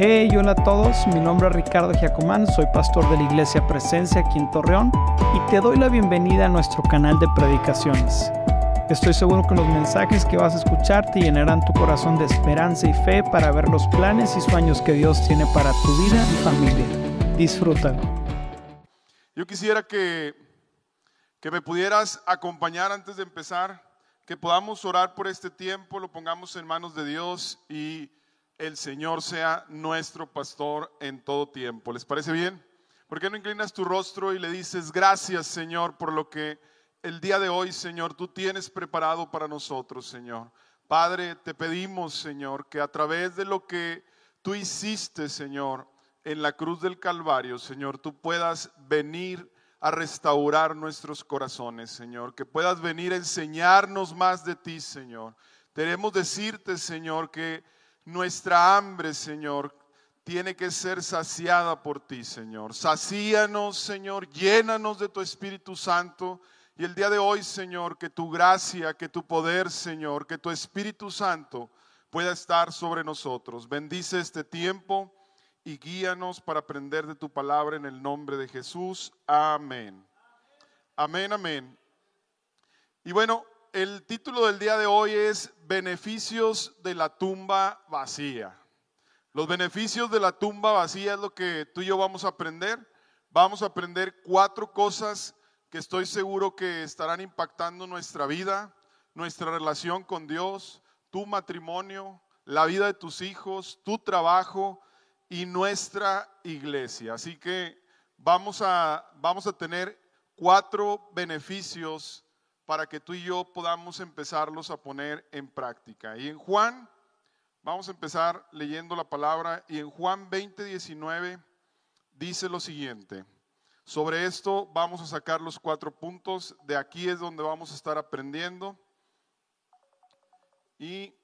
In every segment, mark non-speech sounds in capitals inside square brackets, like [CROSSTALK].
Hey, hola a todos, mi nombre es Ricardo Giacomán, soy pastor de la Iglesia Presencia aquí en Torreón y te doy la bienvenida a nuestro canal de predicaciones. Estoy seguro que los mensajes que vas a escuchar te llenarán tu corazón de esperanza y fe para ver los planes y sueños que Dios tiene para tu vida y familia. Disfrútalo. Yo quisiera que, que me pudieras acompañar antes de empezar, que podamos orar por este tiempo, lo pongamos en manos de Dios y el Señor sea nuestro pastor en todo tiempo. ¿Les parece bien? ¿Por qué no inclinas tu rostro y le dices, gracias Señor por lo que el día de hoy, Señor, tú tienes preparado para nosotros, Señor? Padre, te pedimos, Señor, que a través de lo que tú hiciste, Señor, en la cruz del Calvario, Señor, tú puedas venir a restaurar nuestros corazones, Señor, que puedas venir a enseñarnos más de ti, Señor. Queremos decirte, Señor, que nuestra hambre, Señor, tiene que ser saciada por ti, Señor. Sacíanos, Señor, llénanos de tu Espíritu Santo. Y el día de hoy, Señor, que tu gracia, que tu poder, Señor, que tu Espíritu Santo pueda estar sobre nosotros. Bendice este tiempo y guíanos para aprender de tu palabra en el nombre de Jesús. Amén. Amén, amén. Y bueno, el título del día de hoy es Beneficios de la tumba vacía. Los beneficios de la tumba vacía es lo que tú y yo vamos a aprender. Vamos a aprender cuatro cosas que estoy seguro que estarán impactando nuestra vida, nuestra relación con Dios, tu matrimonio, la vida de tus hijos, tu trabajo y nuestra iglesia. Así que vamos a, vamos a tener cuatro beneficios para que tú y yo podamos empezarlos a poner en práctica. Y en Juan, vamos a empezar leyendo la palabra, y en Juan 20, 19 dice lo siguiente. Sobre esto vamos a sacar los cuatro puntos, de aquí es donde vamos a estar aprendiendo. Y,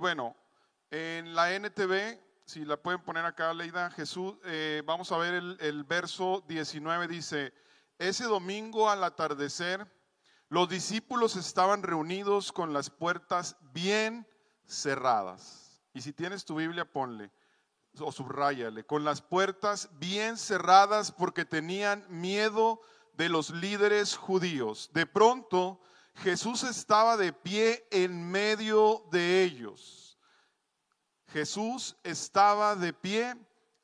bueno, en la NTV, si la pueden poner acá, Leida, Jesús, eh, vamos a ver el, el verso 19, dice, ese domingo al atardecer, los discípulos estaban reunidos con las puertas bien cerradas. Y si tienes tu Biblia, ponle o subrayale, con las puertas bien cerradas porque tenían miedo de los líderes judíos. De pronto, Jesús estaba de pie en medio de ellos. Jesús estaba de pie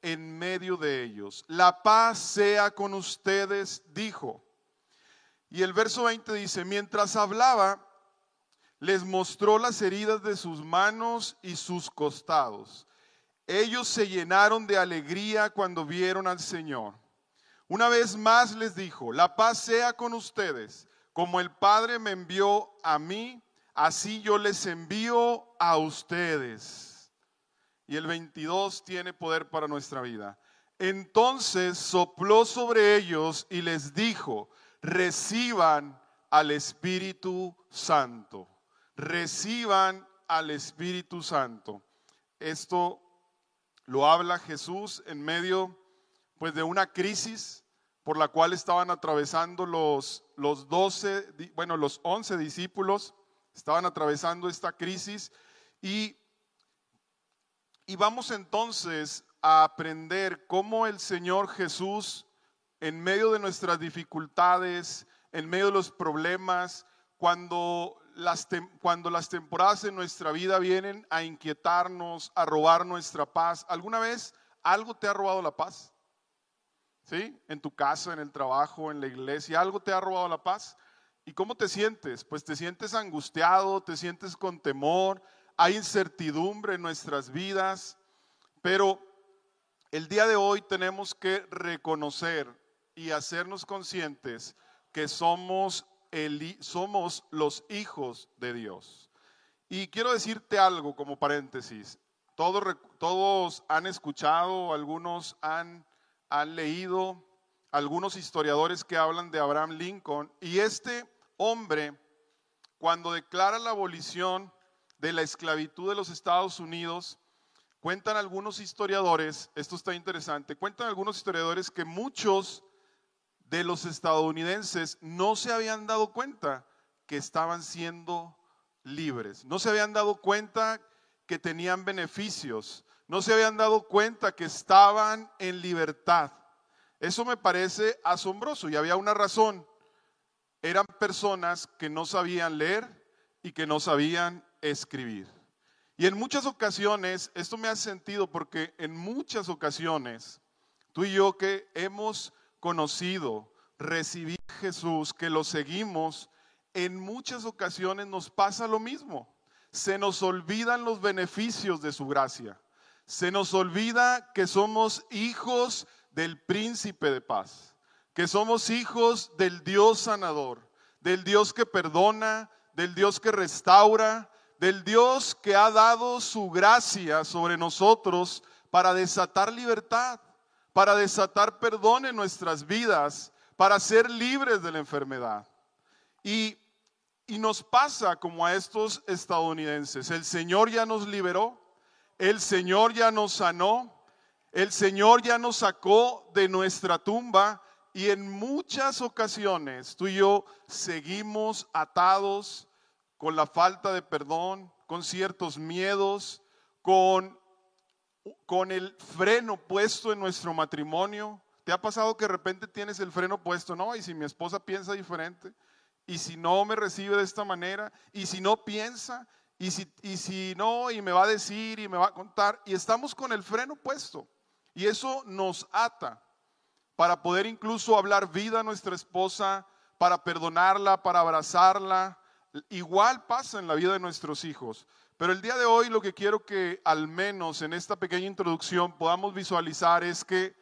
en medio de ellos. La paz sea con ustedes, dijo. Y el verso 20 dice, mientras hablaba, les mostró las heridas de sus manos y sus costados. Ellos se llenaron de alegría cuando vieron al Señor. Una vez más les dijo, la paz sea con ustedes. Como el Padre me envió a mí, así yo les envío a ustedes. Y el 22 tiene poder para nuestra vida. Entonces sopló sobre ellos y les dijo, reciban al Espíritu Santo. Reciban al Espíritu Santo. Esto lo habla Jesús en medio pues de una crisis por la cual estaban atravesando los los 12, bueno, los 11 discípulos estaban atravesando esta crisis y y vamos entonces a aprender cómo el Señor Jesús en medio de nuestras dificultades, en medio de los problemas, cuando las, cuando las temporadas en nuestra vida vienen a inquietarnos, a robar nuestra paz. ¿Alguna vez algo te ha robado la paz? ¿Sí? En tu casa, en el trabajo, en la iglesia, algo te ha robado la paz. ¿Y cómo te sientes? Pues te sientes angustiado, te sientes con temor, hay incertidumbre en nuestras vidas, pero el día de hoy tenemos que reconocer y hacernos conscientes que somos, el, somos los hijos de Dios. Y quiero decirte algo como paréntesis. Todos, todos han escuchado, algunos han, han leído, algunos historiadores que hablan de Abraham Lincoln. Y este hombre, cuando declara la abolición de la esclavitud de los Estados Unidos, cuentan algunos historiadores, esto está interesante, cuentan algunos historiadores que muchos de los estadounidenses no se habían dado cuenta que estaban siendo libres, no se habían dado cuenta que tenían beneficios, no se habían dado cuenta que estaban en libertad. Eso me parece asombroso y había una razón. Eran personas que no sabían leer y que no sabían escribir. Y en muchas ocasiones, esto me ha sentido porque en muchas ocasiones, tú y yo que hemos conocido, recibido a Jesús, que lo seguimos, en muchas ocasiones nos pasa lo mismo. Se nos olvidan los beneficios de su gracia. Se nos olvida que somos hijos del príncipe de paz, que somos hijos del Dios sanador, del Dios que perdona, del Dios que restaura, del Dios que ha dado su gracia sobre nosotros para desatar libertad, para desatar perdón en nuestras vidas, para ser libres de la enfermedad. Y, y nos pasa como a estos estadounidenses. El Señor ya nos liberó, el Señor ya nos sanó, el Señor ya nos sacó de nuestra tumba y en muchas ocasiones tú y yo seguimos atados con la falta de perdón, con ciertos miedos, con, con el freno puesto en nuestro matrimonio. ¿Te ha pasado que de repente tienes el freno puesto? No, y si mi esposa piensa diferente, y si no me recibe de esta manera, y si no piensa, y si, y si no, y me va a decir, y me va a contar, y estamos con el freno puesto. Y eso nos ata para poder incluso hablar vida a nuestra esposa, para perdonarla, para abrazarla. Igual pasa en la vida de nuestros hijos. Pero el día de hoy lo que quiero que al menos en esta pequeña introducción podamos visualizar es que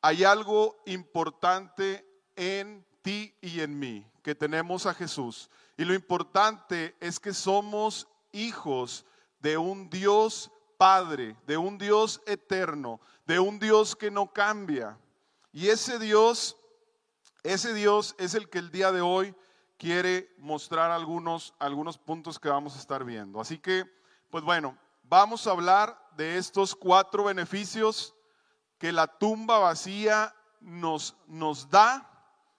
hay algo importante en ti y en mí, que tenemos a Jesús. Y lo importante es que somos hijos de un Dios Padre, de un Dios eterno, de un Dios que no cambia. Y ese Dios, ese Dios es el que el día de hoy quiere mostrar algunos, algunos puntos que vamos a estar viendo. Así que, pues bueno, vamos a hablar de estos cuatro beneficios que la tumba vacía nos, nos da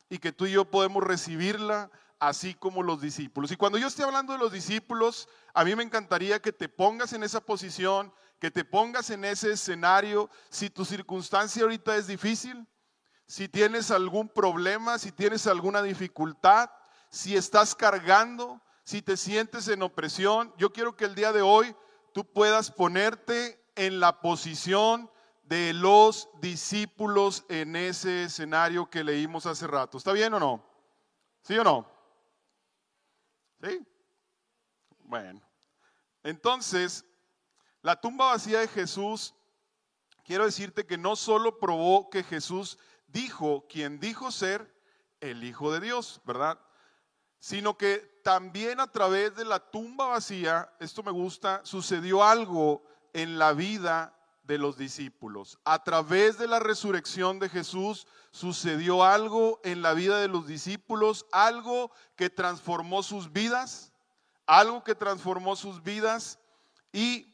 y que tú y yo podemos recibirla así como los discípulos. Y cuando yo esté hablando de los discípulos, a mí me encantaría que te pongas en esa posición, que te pongas en ese escenario. Si tu circunstancia ahorita es difícil, si tienes algún problema, si tienes alguna dificultad, si estás cargando, si te sientes en opresión, yo quiero que el día de hoy tú puedas ponerte en la posición de los discípulos en ese escenario que leímos hace rato. ¿Está bien o no? ¿Sí o no? ¿Sí? Bueno, entonces, la tumba vacía de Jesús, quiero decirte que no solo probó que Jesús dijo quien dijo ser el Hijo de Dios, ¿verdad? Sino que también a través de la tumba vacía, esto me gusta, sucedió algo en la vida de los discípulos. A través de la resurrección de Jesús sucedió algo en la vida de los discípulos, algo que transformó sus vidas, algo que transformó sus vidas y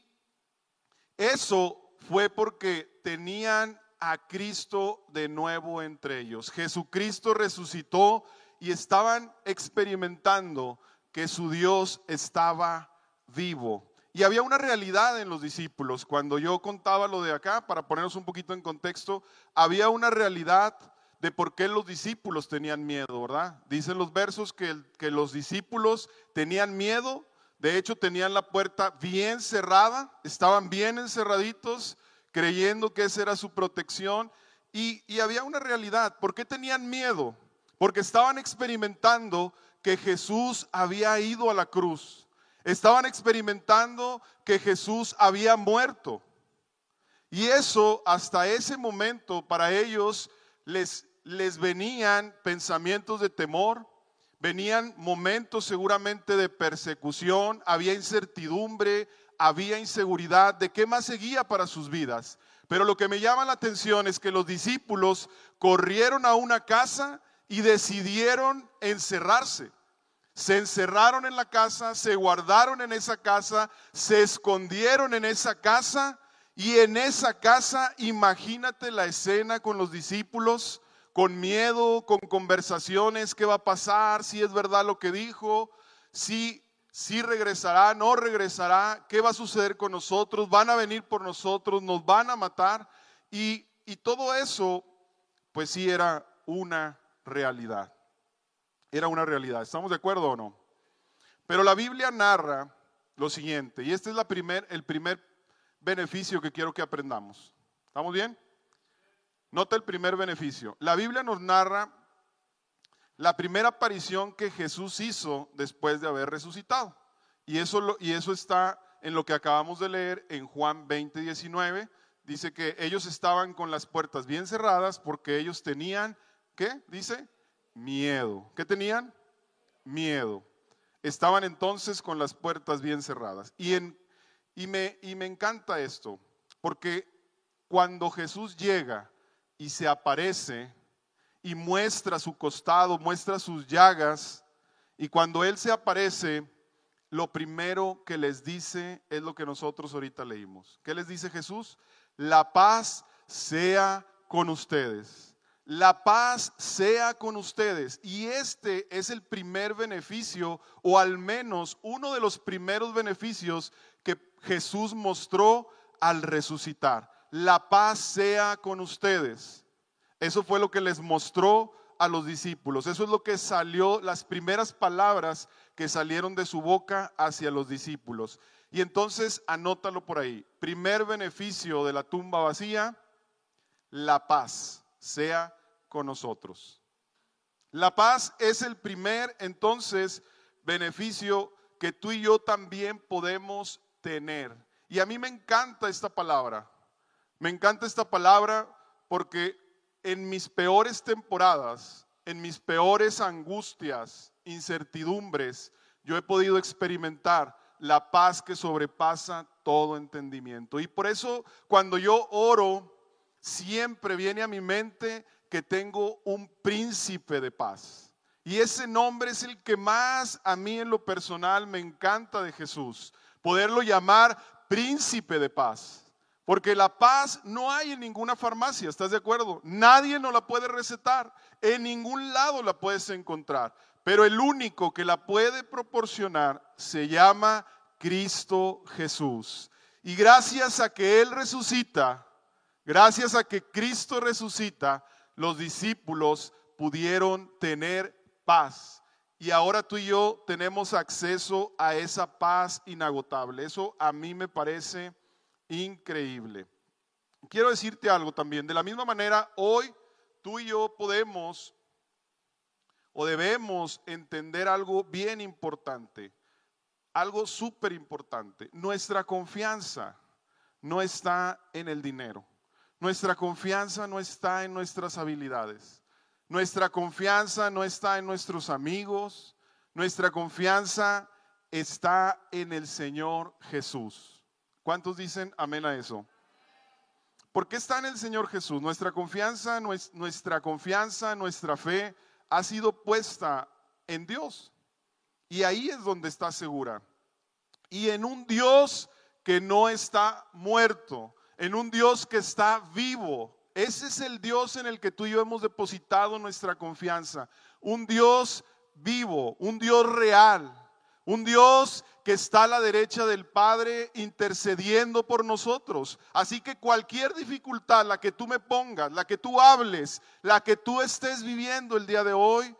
eso fue porque tenían a Cristo de nuevo entre ellos. Jesucristo resucitó y estaban experimentando que su Dios estaba vivo. Y había una realidad en los discípulos. Cuando yo contaba lo de acá, para ponernos un poquito en contexto, había una realidad de por qué los discípulos tenían miedo, ¿verdad? Dicen los versos que, los discípulos tenían miedo, de hecho tenían la puerta bien cerrada, estaban bien encerraditos, creyendo que esa era su protección. Y, y había una realidad, ¿por qué tenían miedo? Porque estaban experimentando que Jesús había ido a la cruz Estaban experimentando que Jesús había muerto. Y eso hasta ese momento para ellos les, les venían pensamientos de temor, venían momentos seguramente de persecución, había incertidumbre, había inseguridad de qué más seguía para sus vidas. Pero lo que me llama la atención es que los discípulos corrieron a una casa y decidieron encerrarse. Se encerraron en la casa, se guardaron en esa casa, se escondieron en esa casa y en esa casa imagínate la escena con los discípulos, con miedo, con conversaciones, qué va a pasar, si es verdad lo que dijo, si si regresará, no regresará, qué va a suceder con nosotros, van a venir por nosotros, nos van a matar. Y, y todo eso, pues sí era una realidad. Era una realidad. ¿Estamos de acuerdo o no? Pero la Biblia narra lo siguiente, y este es la primer, el primer beneficio que quiero que aprendamos. ¿Estamos bien? Nota el primer beneficio. La Biblia nos narra la primera aparición que Jesús hizo después de haber resucitado. Y eso, y eso está en lo que acabamos de leer en Juan 20, 19. Dice que ellos estaban con las puertas bien cerradas porque ellos tenían, ¿qué? Dice, miedo. ¿Qué tenían? Miedo. Estaban entonces con las puertas bien cerradas. Y, me, y me encanta esto, porque cuando Jesús llega y se aparece, y muestra su costado, muestra sus llagas. Y cuando Él se aparece, lo primero que les dice es lo que nosotros ahorita leímos. ¿Qué les dice Jesús? La paz sea con ustedes. La paz sea con ustedes. Y este es el primer beneficio, o al menos uno de los primeros beneficios que Jesús mostró al resucitar. La paz sea con ustedes. Eso fue lo que les mostró a los discípulos. Eso es lo que salió, las primeras palabras que salieron de su boca hacia los discípulos. Y entonces anótalo por ahí. Primer beneficio de la tumba vacía, la paz sea con nosotros. La paz es el primer entonces beneficio que tú y yo también podemos tener. Y a mí me encanta esta palabra. Me encanta esta palabra porque en mis peores temporadas, en mis peores angustias, incertidumbres, yo he podido experimentar la paz que sobrepasa todo entendimiento. Y por eso cuando yo oro, siempre viene a mi mente que tengo un príncipe de paz. Y ese nombre es el que más a mí en lo personal me encanta de Jesús. Poderlo llamar príncipe de paz. Porque la paz no hay en ninguna farmacia, ¿estás de acuerdo? Nadie nos la puede recetar, en ningún lado la puedes encontrar. Pero el único que la puede proporcionar se llama Cristo Jesús. Y gracias a que Él resucita, gracias a que Cristo resucita, los discípulos pudieron tener paz. Y ahora tú y yo tenemos acceso a esa paz inagotable. Eso a mí me parece increíble. Quiero decirte algo también. De la misma manera, hoy tú y yo podemos o debemos entender algo bien importante, algo súper importante. Nuestra confianza no está en el dinero. Nuestra confianza no está en nuestras habilidades. Nuestra confianza no está en nuestros amigos. Nuestra confianza está en el Señor Jesús. ¿Cuántos dicen amén a eso? ¿Por qué está en el Señor Jesús? Nuestra confianza, nuestra confianza, nuestra fe ha sido puesta en Dios. Y ahí es donde está segura. Y en un Dios que no está muerto, en un Dios que está vivo. Ese es el Dios en el que tú y yo hemos depositado nuestra confianza. Un Dios vivo, un Dios real, un Dios que está a la derecha del Padre intercediendo por nosotros. Así que cualquier dificultad, la que tú me pongas, la que tú hables, la que tú estés viviendo el día de hoy,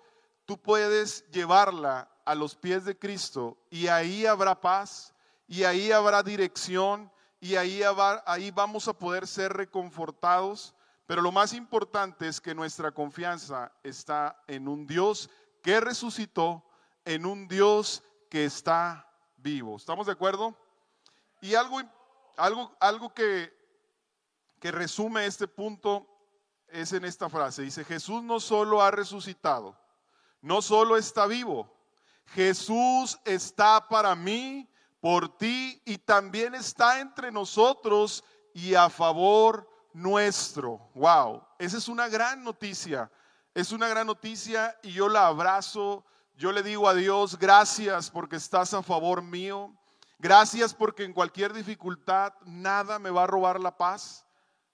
tú puedes llevarla a los pies de Cristo y ahí habrá paz y ahí habrá dirección y ahí, ahí vamos a poder ser reconfortados. Pero lo más importante es que nuestra confianza está en un Dios que resucitó, en un Dios que está vivo. ¿Estamos de acuerdo? Y algo, algo, algo que, que resume este punto es en esta frase. Dice, Jesús no solo ha resucitado, no solo está vivo, Jesús está para mí, por ti y también está entre nosotros y a favor nuestro. Wow, esa es una gran noticia. Es una gran noticia y yo la abrazo yo le digo a Dios, gracias porque estás a favor mío. Gracias porque en cualquier dificultad nada me va a robar la paz.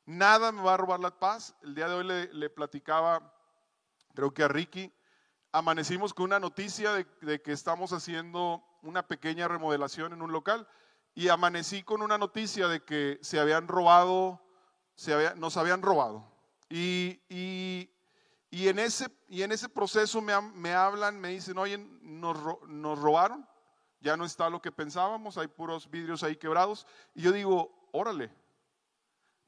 Nada me va a robar la paz. El día de hoy le, platicaba, creo que a Ricky, amanecimos con una noticia de, que estamos haciendo una pequeña remodelación en un local y amanecí con una noticia de que se habían robado, se nos habían robado. Y, y, en, ese, y en ese proceso me, me hablan, me dicen, oye, nos, nos robaron, ya no está lo que pensábamos, hay puros vidrios ahí quebrados. Y yo digo, órale.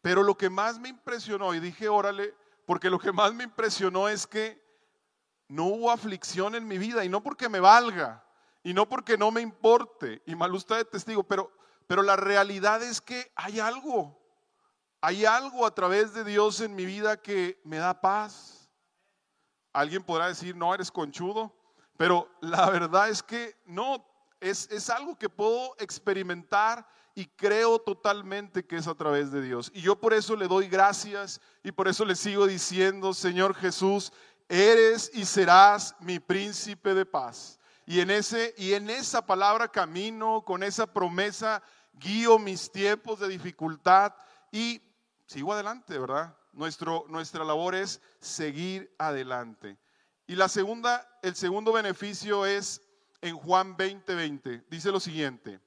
Pero lo que más me impresionó, y dije, órale, porque lo que más me impresionó es que no hubo aflicción en mi vida y no porque me valga y no porque no me importe y mal usted de testigo, pero, pero la realidad es que hay algo, hay algo a través de Dios en mi vida que me da paz. Alguien podrá decir, no, eres conchudo, pero la verdad es que no, es, es algo que puedo experimentar y creo totalmente que es a través de Dios. Y yo por eso le doy gracias y por eso le sigo diciendo, Señor Jesús, eres y serás mi príncipe de paz. Y en, ese, y en esa palabra camino, con esa promesa, guío mis tiempos de dificultad y sigo adelante, ¿verdad? Nuestro, nuestra labor es seguir adelante. Y la segunda, el segundo beneficio es en Juan 20:20. 20. Dice lo siguiente.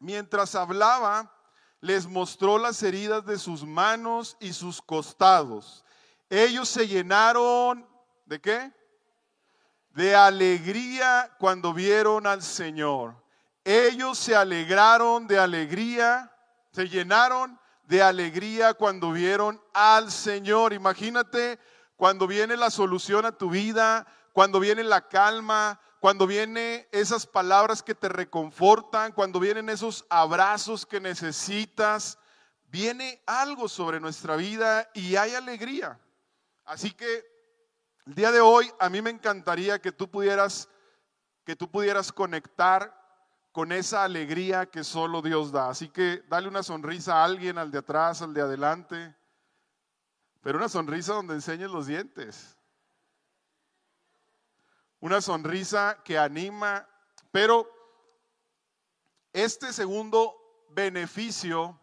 Mientras hablaba, les mostró las heridas de sus manos y sus costados. Ellos se llenaron, ¿de qué? De alegría cuando vieron al Señor. Ellos se alegraron de alegría, se llenaron de alegría cuando vieron al Señor. Imagínate cuando viene la solución a tu vida, cuando viene la calma, cuando vienen esas palabras que te reconfortan, cuando vienen esos abrazos que necesitas, viene algo sobre nuestra vida y hay alegría. Así que el día de hoy a mí me encantaría que tú pudieras que tú pudieras conectar con esa alegría que solo Dios da. Así que dale una sonrisa a alguien, al de atrás, al de adelante, pero una sonrisa donde enseñes los dientes. Una sonrisa que anima, pero este segundo beneficio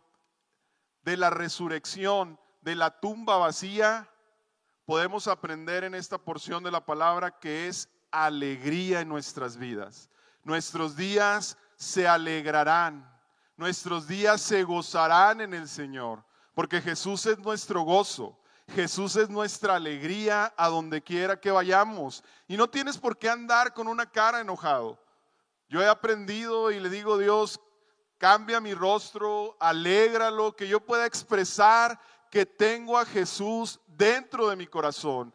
de la resurrección, de la tumba vacía, podemos aprender en esta porción de la palabra que es alegría en nuestras vidas. Nuestros días se alegrarán, nuestros días se gozarán en el Señor, porque Jesús es nuestro gozo. Jesús es nuestra alegría a donde quiera que vayamos. Y no tienes por qué andar con una cara enojado. Yo he aprendido y le digo, Dios, cambia mi rostro, alégralo, que yo pueda expresar que tengo a Jesús dentro de mi corazón,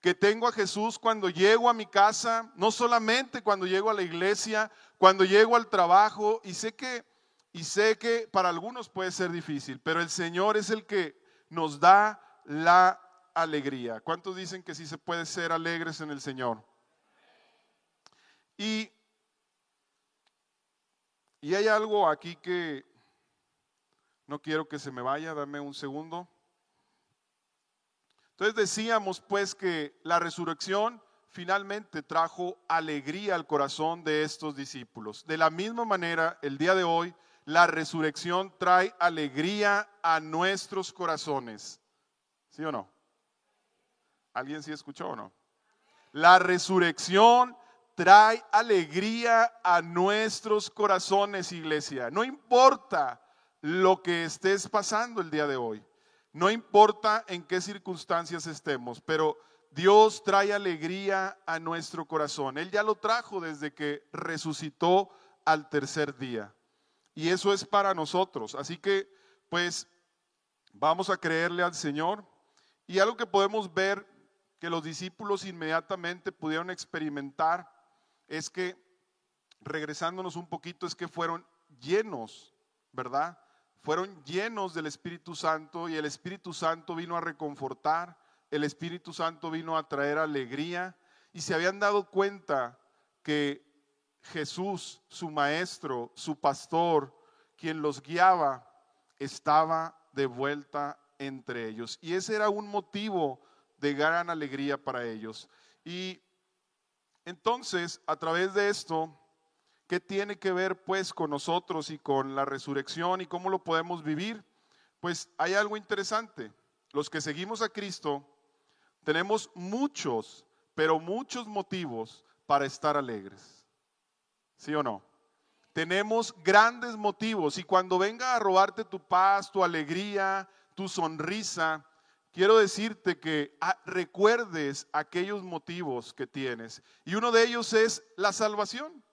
que tengo a Jesús cuando llego a mi casa, no solamente cuando llego a la iglesia, cuando llego al trabajo, y sé que y sé que para algunos puede ser difícil, pero el Señor es el que nos da la alegría. ¿Cuántos dicen que sí se puede ser alegres en el Señor? Y, y hay algo aquí que no quiero que se me vaya, dame un segundo. Entonces decíamos pues que la resurrección finalmente trajo alegría al corazón de estos discípulos. De la misma manera, el día de hoy, la resurrección trae alegría a nuestros corazones. ¿Sí o no? ¿Alguien sí escuchó o no? La resurrección trae alegría a nuestros corazones, iglesia. No importa lo que estés pasando el día de hoy. No importa en qué circunstancias estemos, pero Dios trae alegría a nuestro corazón. Él ya lo trajo desde que resucitó al tercer día. Y eso es para nosotros. Así que, pues, vamos a creerle al Señor. Y algo que podemos ver que los discípulos inmediatamente pudieron experimentar es que, regresándonos un poquito, es que fueron llenos, ¿verdad? Fueron llenos del Espíritu Santo y el Espíritu Santo vino a reconfortar, el Espíritu Santo vino a traer alegría y se habían dado cuenta que Jesús, su maestro, su pastor, quien los guiaba, estaba de vuelta entre ellos. Y ese era un motivo de gran alegría para ellos. Y entonces, a través de esto, ¿qué tiene que ver pues con nosotros y con la resurrección y cómo lo podemos vivir? Pues hay algo interesante. Los que seguimos a Cristo tenemos muchos, pero muchos motivos para estar alegres. ¿Sí o no? Tenemos grandes motivos y cuando venga a robarte tu paz, tu alegría, tu sonrisa, quiero decirte que ah, recuerdes aquellos motivos que tienes. Y uno de ellos es la salvación.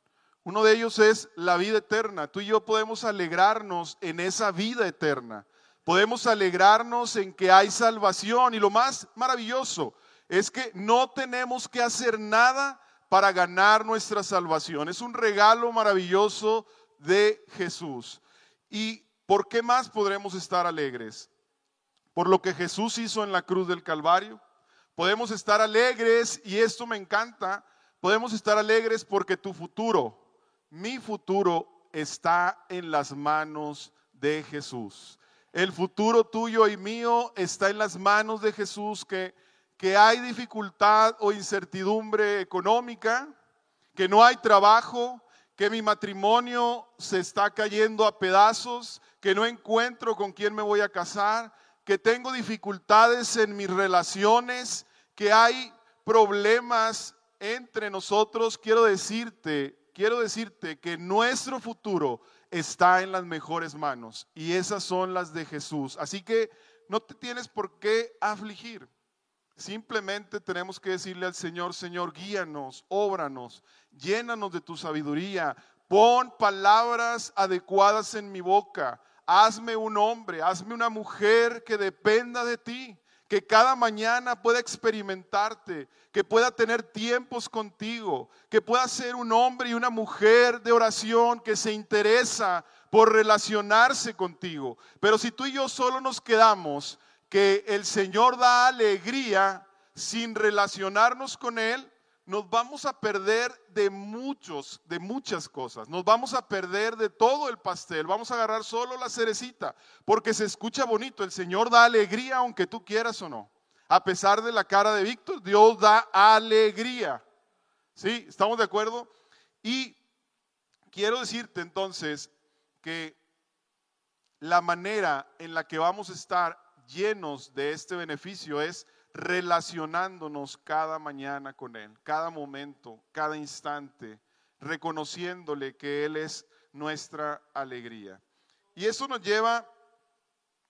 Uno de ellos es la vida eterna. Tú y yo podemos alegrarnos en esa vida eterna. Podemos alegrarnos en que hay salvación. Y lo más maravilloso es que no tenemos que hacer nada para ganar nuestra salvación. Es un regalo maravilloso de Jesús. ¿Y por qué más podremos estar alegres? por lo que Jesús hizo en la cruz del Calvario. Podemos estar alegres, y esto me encanta, podemos estar alegres porque tu futuro, mi futuro, está en las manos de Jesús. El futuro tuyo y mío está en las manos de Jesús, que, que hay dificultad o incertidumbre económica, que no hay trabajo, que mi matrimonio se está cayendo a pedazos, que no encuentro con quién me voy a casar, que tengo dificultades en mis relaciones, que hay problemas entre nosotros, quiero decirte, quiero decirte que nuestro futuro está en las mejores manos y esas son las de Jesús. Así que no te tienes por qué afligir. Simplemente tenemos que decirle al Señor, Señor, guíanos, óbranos, llénanos de tu sabiduría, pon palabras adecuadas en mi boca hazme un hombre, hazme una mujer que dependa de ti, que cada mañana pueda experimentarte, que pueda tener tiempos contigo, que pueda ser un hombre y una mujer de oración que se interesa por relacionarse contigo. Pero si tú y yo solo nos quedamos que el Señor da alegría sin relacionarnos con Él, nos vamos a perder de muchos, de muchas cosas. Nos vamos a perder de todo el pastel. Vamos a agarrar solo la cerecita, porque se escucha bonito. El Señor da alegría aunque tú quieras o no. A pesar de la cara de Víctor, Dios da alegría. ¿Sí? ¿Estamos de acuerdo? Y quiero decirte entonces que la manera en la que vamos a estar llenos de este beneficio es relacionándonos cada mañana con Él, cada momento, cada instante, reconociéndole que Él es nuestra alegría. Y eso nos lleva,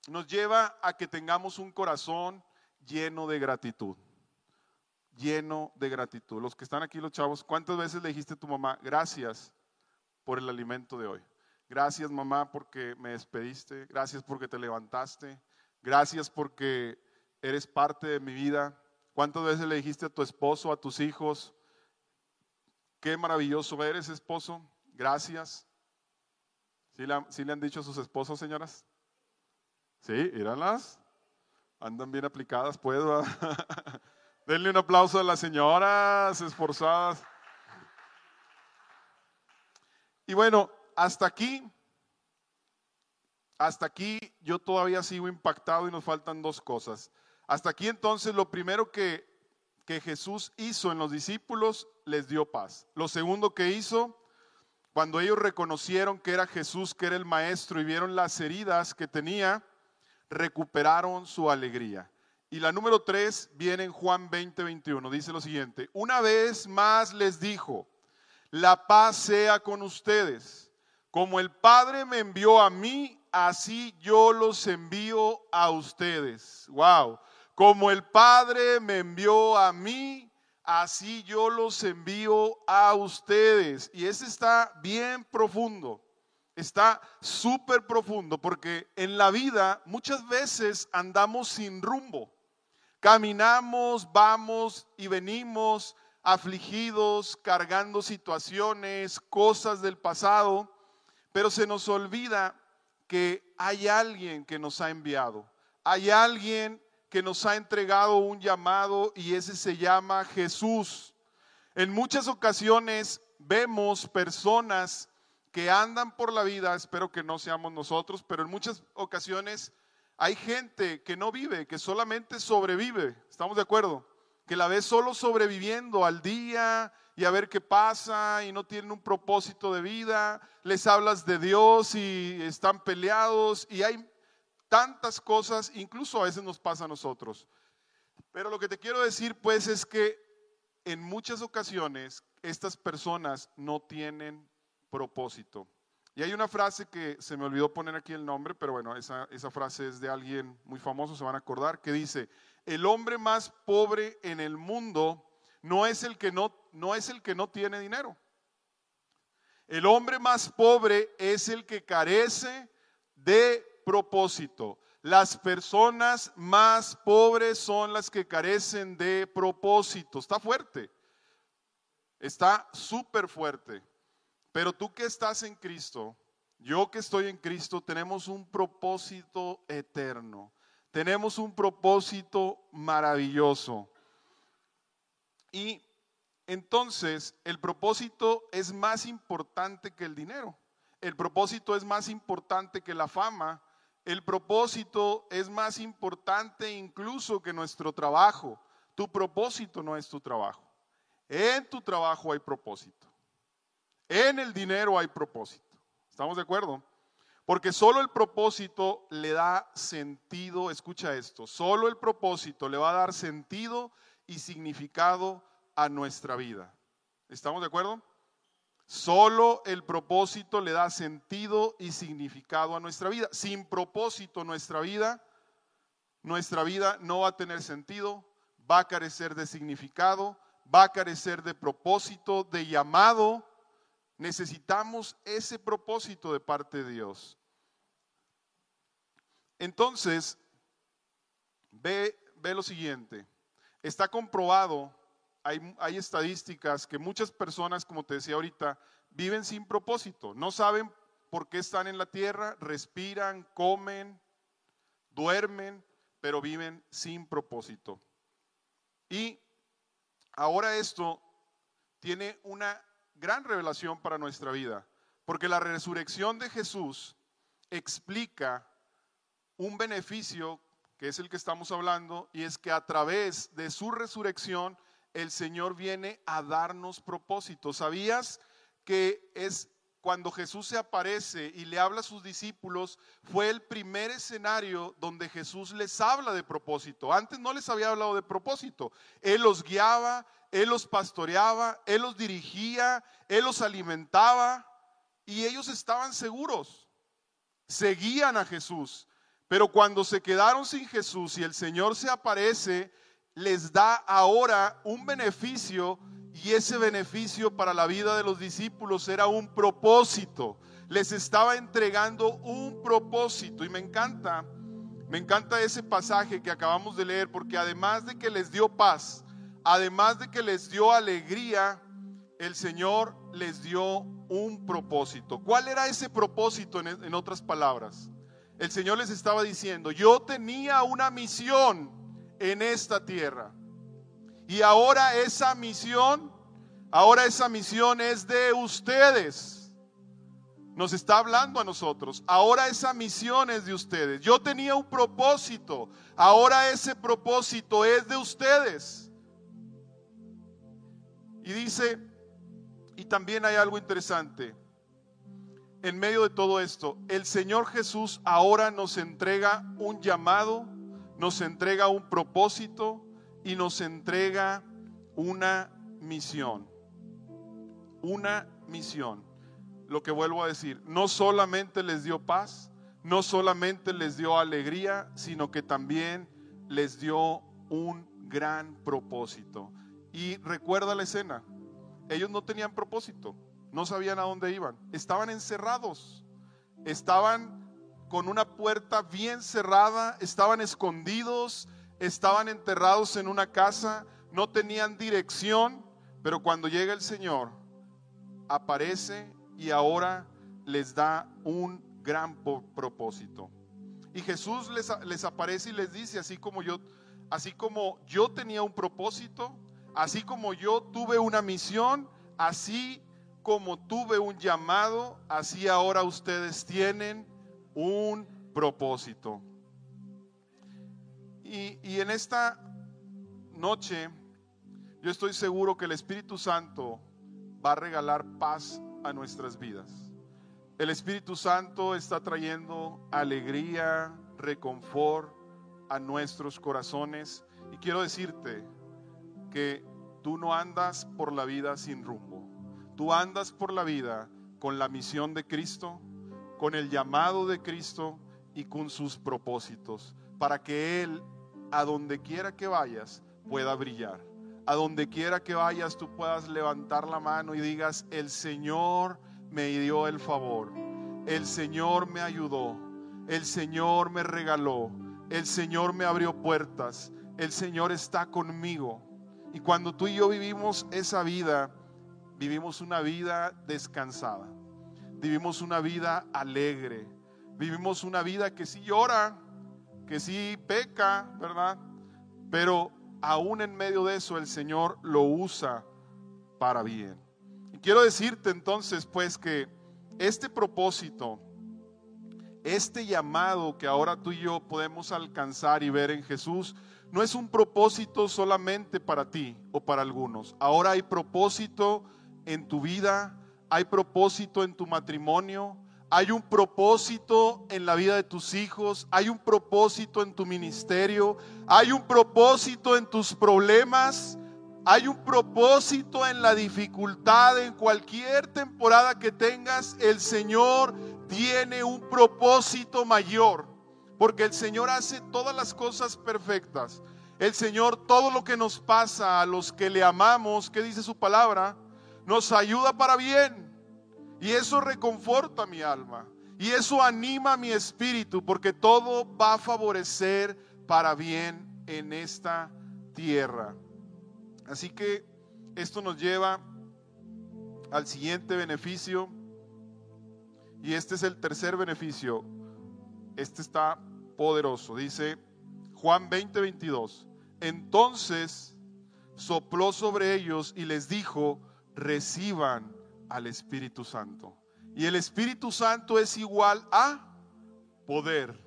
nos lleva a que tengamos un corazón lleno de gratitud, lleno de gratitud. Los que están aquí, los chavos, ¿cuántas veces le dijiste a tu mamá, gracias por el alimento de hoy? Gracias mamá porque me despediste, gracias porque te levantaste, gracias porque eres parte de mi vida. ¿Cuántas veces le dijiste a tu esposo, a tus hijos, qué maravilloso eres, esposo? Gracias. ¿Sí le, han dicho a sus esposos, señoras? Sí, íranlas. Andan bien aplicadas, puedo. [LAUGHS] Denle un aplauso a las señoras esforzadas. Y bueno, hasta aquí, hasta aquí yo todavía sigo impactado y nos faltan dos cosas. Hasta aquí entonces lo primero que, que Jesús hizo en los discípulos les dio paz. Lo segundo que hizo, cuando ellos reconocieron que era Jesús, que era el Maestro y vieron las heridas que tenía, recuperaron su alegría. Y la número tres viene en Juan 20, 21. Dice lo siguiente, una vez más les dijo, la paz sea con ustedes. Como el Padre me envió a mí, así yo los envío a ustedes. Wow. Como el Padre me envió a mí, así yo los envío a ustedes. Y ese está bien profundo. Está súper profundo porque en la vida muchas veces andamos sin rumbo. Caminamos, vamos y venimos afligidos, cargando situaciones, cosas del pasado, pero se nos olvida que hay alguien que nos ha enviado. Hay alguien que nos ha entregado un llamado y ese se llama Jesús. En muchas ocasiones vemos personas que andan por la vida, espero que no seamos nosotros, pero en muchas ocasiones hay gente que no vive, que solamente sobrevive, ¿estamos de acuerdo? Que la ve solo sobreviviendo al día y a ver qué pasa y no tienen un propósito de vida, les hablas de Dios y están peleados y hay tantas cosas, incluso a veces nos pasa a nosotros. Pero lo que te quiero decir pues es que en muchas ocasiones estas personas no tienen propósito. Y hay una frase que se me olvidó poner aquí el nombre, pero bueno, esa, esa frase es de alguien muy famoso, se van a acordar, que dice, el hombre más pobre en el mundo no es el que no, no, es el que no tiene dinero. El hombre más pobre es el que carece de propósito. Las personas más pobres son las que carecen de propósito. Está fuerte. Está súper fuerte. Pero tú que estás en Cristo, yo que estoy en Cristo, tenemos un propósito eterno. Tenemos un propósito maravilloso. Y entonces el propósito es más importante que el dinero. El propósito es más importante que la fama. El propósito es más importante incluso que nuestro trabajo. Tu propósito no es tu trabajo. En tu trabajo hay propósito. En el dinero hay propósito. ¿Estamos de acuerdo? Porque solo el propósito le da sentido, escucha esto, solo el propósito le va a dar sentido y significado a nuestra vida. ¿Estamos de acuerdo? Solo el propósito le da sentido y significado a nuestra vida. Sin propósito nuestra vida, nuestra vida no va a tener sentido, va a carecer de significado, va a carecer de propósito, de llamado Necesitamos ese propósito de parte de Dios. Entonces, ve, ve lo siguiente. Está comprobado, hay, hay estadísticas que muchas personas, como te decía ahorita, viven sin propósito. No saben por qué están en la tierra, respiran, comen, duermen, pero viven sin propósito. Y ahora esto tiene una gran revelación para nuestra vida, porque la resurrección de Jesús explica un beneficio que es el que estamos hablando, y es que a través de su resurrección el Señor viene a darnos propósito. ¿Sabías que es cuando Jesús se aparece y le habla a sus discípulos, fue el primer escenario donde Jesús les habla de propósito. Antes no les había hablado de propósito. Él los guiaba, Él los pastoreaba, Él los dirigía, Él los alimentaba y ellos estaban seguros. Seguían a Jesús. Pero cuando se quedaron sin Jesús y el Señor se aparece, les da ahora un beneficio y ese beneficio para la vida de los discípulos era un propósito. Les estaba entregando un propósito. Y me encanta, me encanta ese pasaje que acabamos de leer, porque además de que les dio paz, además de que les dio alegría, el Señor les dio un propósito. ¿Cuál era ese propósito en, en otras palabras? El Señor les estaba diciendo, yo tenía una misión en esta tierra. Y ahora esa misión, ahora esa misión es de ustedes. Nos está hablando a nosotros. Ahora esa misión es de ustedes. Yo tenía un propósito. Ahora ese propósito es de ustedes. Y dice, y también hay algo interesante. En medio de todo esto, el Señor Jesús ahora nos entrega un llamado, nos entrega un propósito, y nos entrega una misión. Una misión. Lo que vuelvo a decir, no solamente les dio paz, no solamente les dio alegría, sino que también les dio un gran propósito. Y recuerda la escena, ellos no tenían propósito, no sabían a dónde iban, estaban encerrados, estaban con una puerta bien cerrada, estaban escondidos, estaban enterrados en una casa, no tenían dirección, pero cuando llega el Señor, aparece y ahora les da un gran propósito. Y Jesús les, les, aparece y les dice, así como yo, así como yo tenía un propósito, así como yo tuve una misión, así como tuve un llamado, así ahora ustedes tienen un propósito. Y, en esta noche yo estoy seguro que el Espíritu Santo va a regalar paz a nuestras vidas. El Espíritu Santo está trayendo alegría, reconfort a nuestros corazones. Y quiero decirte que tú no andas por la vida sin rumbo. Tú andas por la vida con la misión de Cristo, con el llamado de Cristo y con sus propósitos, para que Él, a donde quiera que vayas, pueda brillar. A donde quiera que vayas, tú puedas levantar la mano y digas, el Señor me dio el favor, el Señor me ayudó, el Señor me regaló, el Señor me abrió puertas, el Señor está conmigo. Y cuando tú y yo vivimos esa vida, vivimos una vida descansada, vivimos una vida alegre, vivimos una vida que sí llora, que sí peca, ¿verdad? Pero aún en medio de eso el Señor lo usa para bien. Y quiero decirte entonces pues que este propósito, este llamado que ahora tú y yo podemos alcanzar y ver en Jesús, no es un propósito solamente para ti o para algunos. Ahora hay propósito en tu vida, hay propósito en tu matrimonio, hay un propósito en la vida de tus hijos, hay un propósito en tu ministerio, hay un propósito en tus problemas, hay un propósito en la dificultad, en cualquier temporada que tengas, el Señor tiene un propósito mayor, porque el Señor hace todas las cosas perfectas. El Señor, todo lo que nos pasa a los que le amamos, ¿qué dice su palabra? Nos ayuda para bien. Y eso reconforta mi alma. Y eso anima mi espíritu, porque todo va a favorecer para bien en esta tierra. Así que esto nos lleva al siguiente beneficio. Y este es el tercer beneficio. Este está poderoso. Dice Juan 20, 22. Entonces sopló sobre ellos y les dijo, reciban al Espíritu Santo. Y el Espíritu Santo es igual a poder.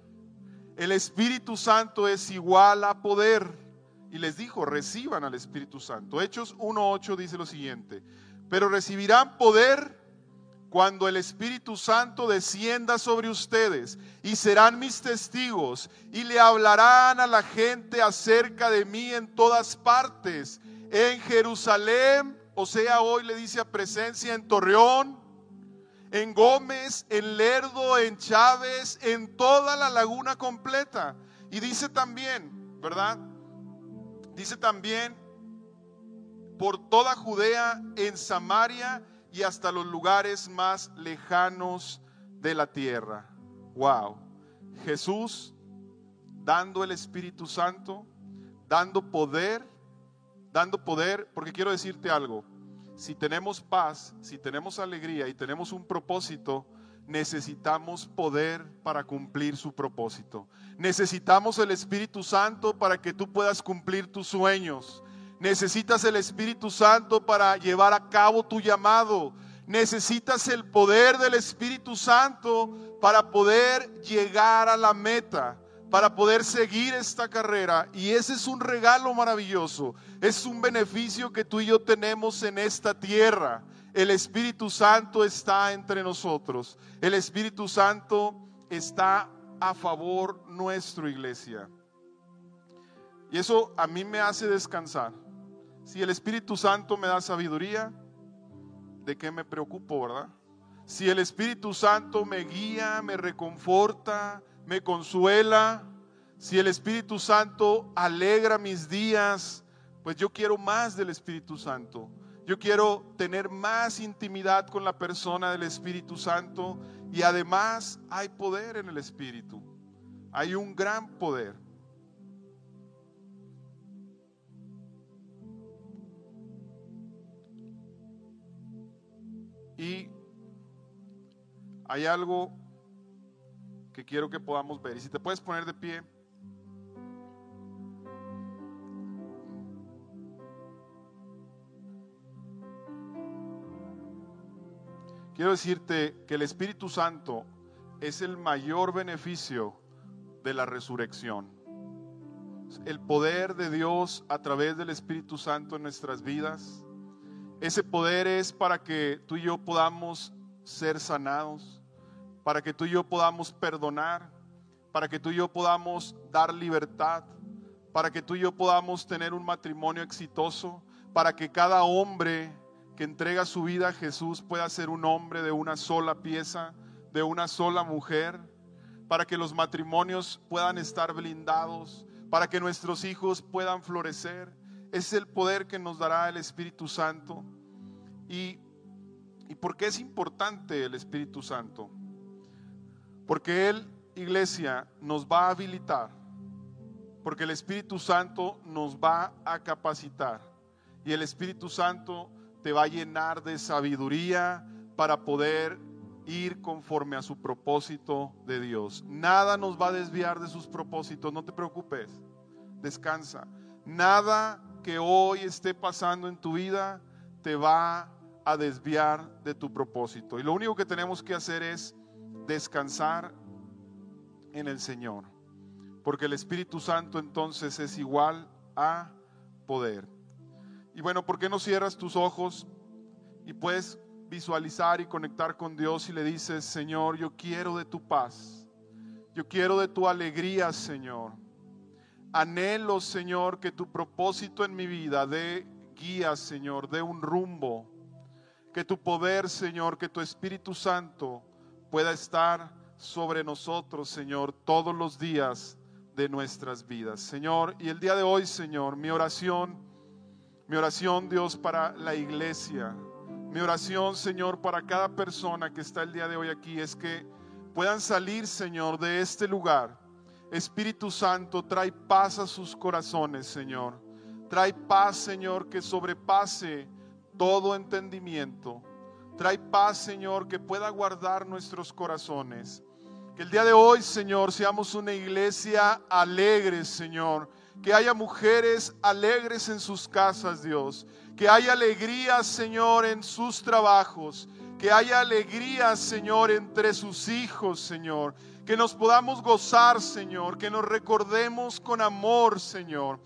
El Espíritu Santo es igual a poder. Y les dijo, reciban al Espíritu Santo. Hechos 1.8 dice lo siguiente, pero recibirán poder cuando el Espíritu Santo descienda sobre ustedes y serán mis testigos y le hablarán a la gente acerca de mí en todas partes, en Jerusalén, o sea, hoy le dice a presencia en Torreón, en Gómez, en Lerdo, en Chávez, en toda la laguna completa. Y dice también, ¿verdad? Dice también por toda Judea, en Samaria y hasta los lugares más lejanos de la tierra. Wow. Jesús dando el Espíritu Santo, dando poder dando poder, porque quiero decirte algo, si tenemos paz, si tenemos alegría y tenemos un propósito, necesitamos poder para cumplir su propósito. Necesitamos el Espíritu Santo para que tú puedas cumplir tus sueños. Necesitas el Espíritu Santo para llevar a cabo tu llamado. Necesitas el poder del Espíritu Santo para poder llegar a la meta para poder seguir esta carrera. Y ese es un regalo maravilloso. Es un beneficio que tú y yo tenemos en esta tierra. El Espíritu Santo está entre nosotros. El Espíritu Santo está a favor nuestro, iglesia. Y eso a mí me hace descansar. Si el Espíritu Santo me da sabiduría, ¿de qué me preocupo, verdad? Si el Espíritu Santo me guía, me reconforta, me consuela, si el Espíritu Santo alegra mis días, pues yo quiero más del Espíritu Santo. Yo quiero tener más intimidad con la persona del Espíritu Santo y además hay poder en el Espíritu. Hay un gran poder. Y hay algo que quiero que podamos ver. Y si te puedes poner de pie. Quiero decirte que el Espíritu Santo es el mayor beneficio de la resurrección. El poder de Dios a través del Espíritu Santo en nuestras vidas. Ese poder es para que tú y yo podamos ser sanados para que tú y yo podamos perdonar, para que tú y yo podamos dar libertad, para que tú y yo podamos tener un matrimonio exitoso, para que cada hombre que entrega su vida a Jesús pueda ser un hombre de una sola pieza, de una sola mujer, para que los matrimonios puedan estar blindados, para que nuestros hijos puedan florecer. Es el poder que nos dará el Espíritu Santo. ¿Y, y por qué es importante el Espíritu Santo? Porque Él, iglesia, nos va a habilitar. Porque el Espíritu Santo nos va a capacitar. Y el Espíritu Santo te va a llenar de sabiduría para poder ir conforme a su propósito de Dios. Nada nos va a desviar de sus propósitos, no te preocupes, descansa. Nada que hoy esté pasando en tu vida te va a desviar de tu propósito. Y lo único que tenemos que hacer es descansar en el Señor. Porque el Espíritu Santo entonces es igual a poder. Y bueno, ¿por qué no cierras tus ojos y puedes visualizar y conectar con Dios y le dices, Señor, yo quiero de tu paz, yo quiero de tu alegría, Señor. Anhelo, Señor, que tu propósito en mi vida dé guía, Señor, dé un rumbo. Que tu poder, Señor, que tu Espíritu Santo pueda estar sobre nosotros, Señor, todos los días de nuestras vidas. Señor, y el día de hoy, Señor, mi oración mi oración, Dios, para la iglesia, mi oración, Señor, para cada persona que está el día de hoy aquí es que puedan salir, Señor, de este lugar. Espíritu Santo, trae paz a sus corazones, Señor. Trae paz, Señor, que sobrepase todo entendimiento. Trae paz, Señor, que pueda guardar nuestros corazones. Que el día de hoy, Señor, seamos una iglesia alegre, Señor que haya mujeres alegres en sus casas, Dios. Que haya alegría, Señor, en sus trabajos. Que haya alegría, Señor, entre sus hijos, Señor. Que nos podamos gozar, Señor. Que nos recordemos con amor, Señor.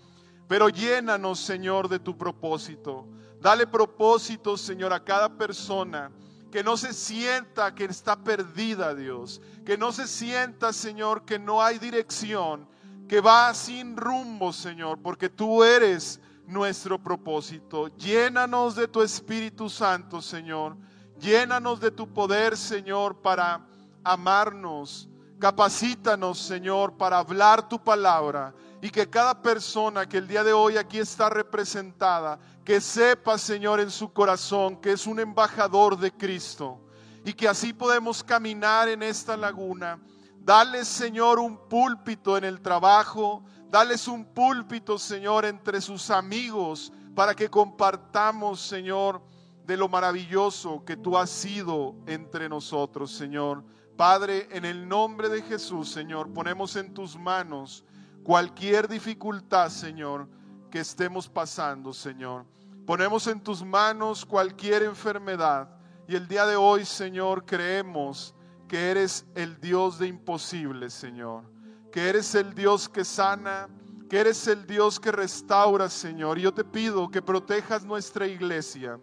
Pero llénanos, Señor, de tu propósito. Dale propósito, Señor, a cada persona. Que no se sienta que está perdida, Dios. Que no se sienta, Señor, que no hay dirección que va sin rumbo, Señor, porque tú eres nuestro propósito. Llénanos de tu Espíritu Santo, Señor. Llénanos de tu poder, Señor, para amarnos. Capacítanos, Señor, para hablar tu palabra y que cada persona que el día de hoy aquí está representada, que sepa, Señor, en su corazón que es un embajador de Cristo y que así podemos caminar en esta laguna Dale, Señor, un púlpito en el trabajo. Dales un púlpito, Señor, entre sus amigos para que compartamos, Señor, de lo maravilloso que tú has sido entre nosotros, Señor. Padre, en el nombre de Jesús, Señor, ponemos en tus manos cualquier dificultad, Señor, que estemos pasando, Señor. Ponemos en tus manos cualquier enfermedad. Y el día de hoy, Señor, creemos que eres el Dios de imposibles, Señor. Que eres el Dios que sana, que eres el Dios que restaura, Señor. Y yo te pido que protejas nuestra iglesia.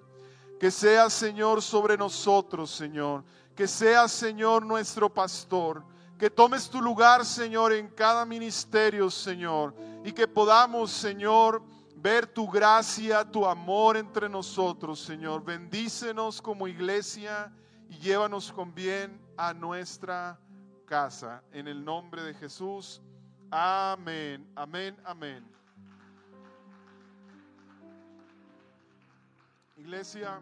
Que seas, Señor, sobre nosotros, Señor. Que seas, Señor, nuestro pastor. Que tomes tu lugar, Señor, en cada ministerio, Señor. Y que podamos, Señor, ver tu gracia, tu amor entre nosotros, Señor. Bendícenos como iglesia y llévanos con bien a nuestra casa. En el nombre de Jesús. Amén, amén, amén. Iglesia.